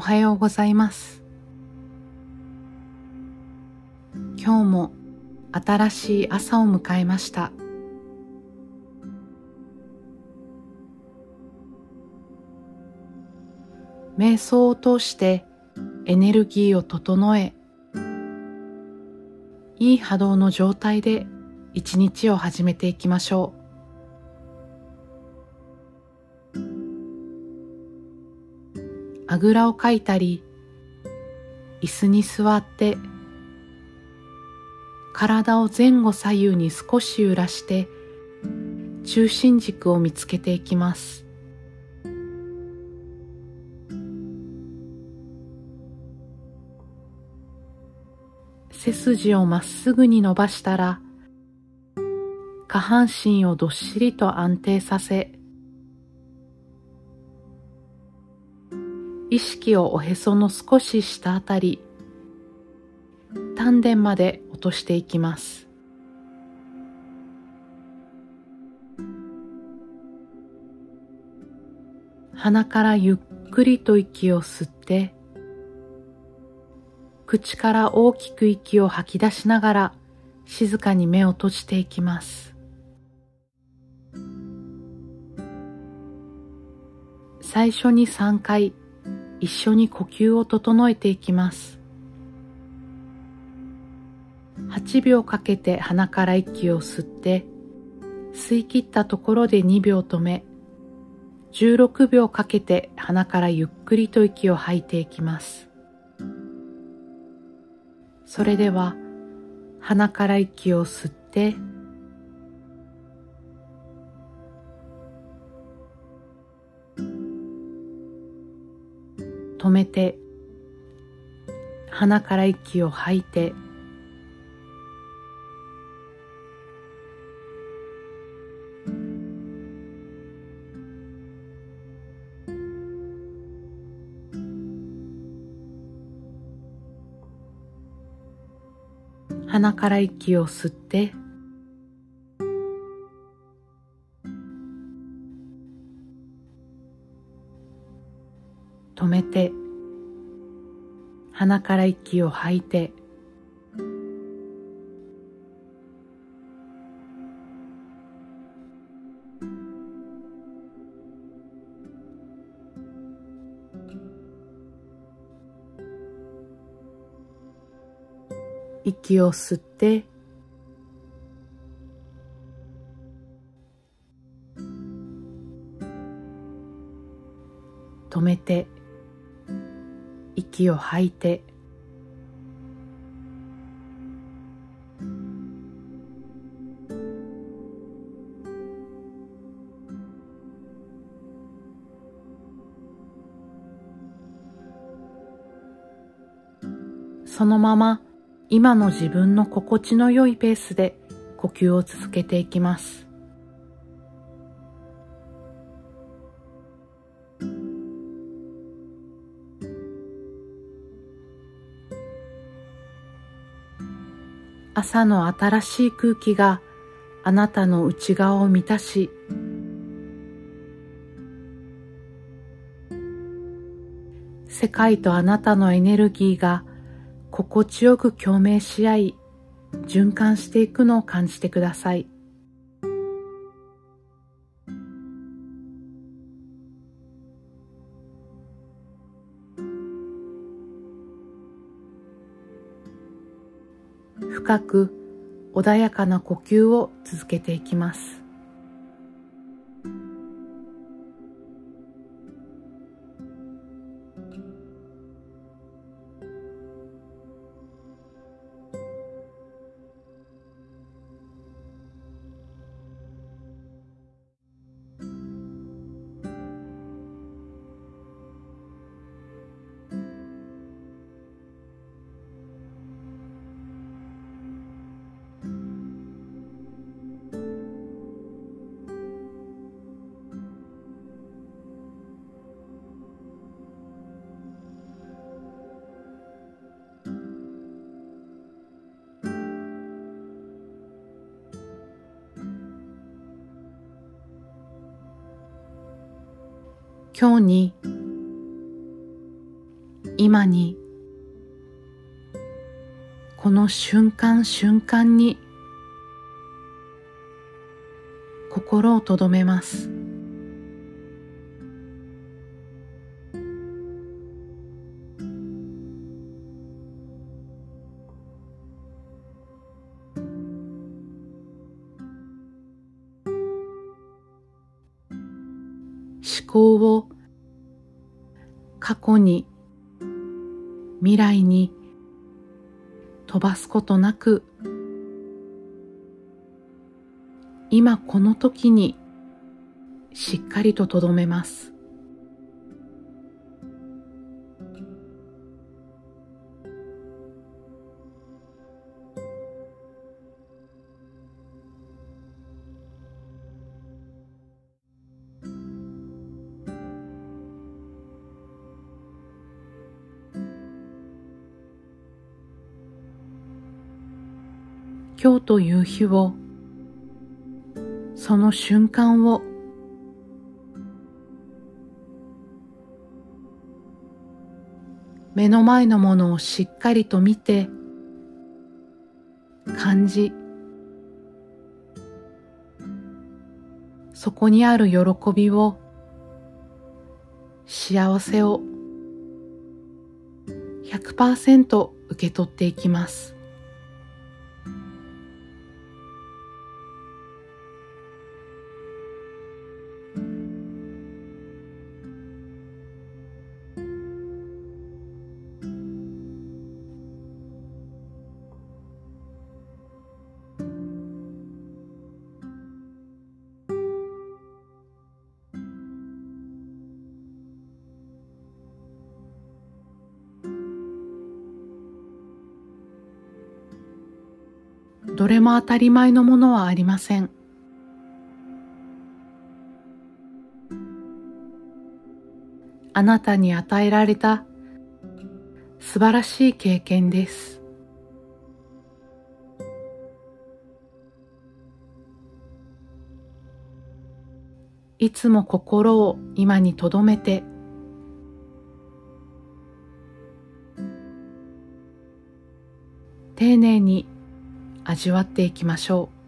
おはようございます。今日も新しい朝を迎えました。瞑想を通してエネルギーを整えいい波動の状態で一日を始めていきましょう。あぐらをかいたり椅子に座って体を前後左右に少し揺らして中心軸を見つけていきます。背筋をまっすぐに伸ばしたら下半身をどっしりと安定させ意識をおへその少し下あたり丹田まで落としていきます鼻からゆっくりと息を吸って口から大きく息を吐き出しながら静かに目を閉じていきます。最初に3回一緒に呼吸を整えていきます。8秒かけて鼻から息を吸って吸い切ったところで2秒止め16秒かけて鼻からゆっくりと息を吐いていきます。それでは鼻から息を吸って止めて鼻から息を吐いて鼻から息を吸って止めて鼻から息を吐いて。息を吸って。止めて。息を吐いてそのまま今の自分の心地の良いペースで呼吸を続けていきます。朝の新しい空気があなたの内側を満たし世界とあなたのエネルギーが心地よく共鳴し合い、循環していくのを感じてください。深く穏やかな呼吸を続けていきます。今日に今にこの瞬間瞬間に心をとどめます。思考を過去に未来に飛ばすことなく今この時にしっかりととどめます。今日という日をその瞬間を目の前のものをしっかりと見て感じそこにある喜びを幸せを100%受け取っていきます。どれも当たり前のものはありません。あなたに与えられた素晴らしい経験です。いつも心を今に留めて丁寧に味わっていきましょう。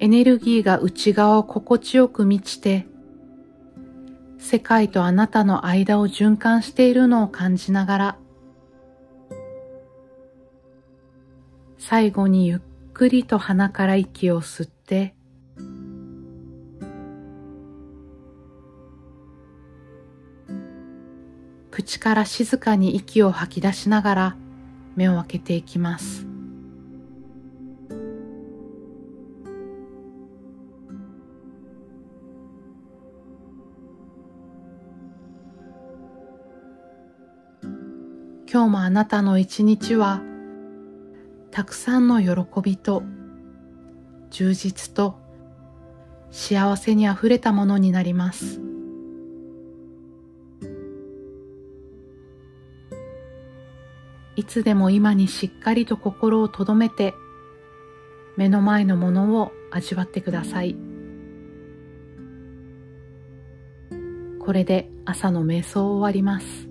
エネルギーが内側を心地よく満ちて、世界とあなたの間を循環しているのを感じながら、最後にゆっくりと鼻から息を吸って、口から静かに息を吐き出しながら目を開けていきます。今日もあなたの一日はたくさんの喜びと充実と幸せにあふれたものになります。いつでも今にしっかりと心をとどめて目の前のものを味わってください。これで朝の瞑想を終わります。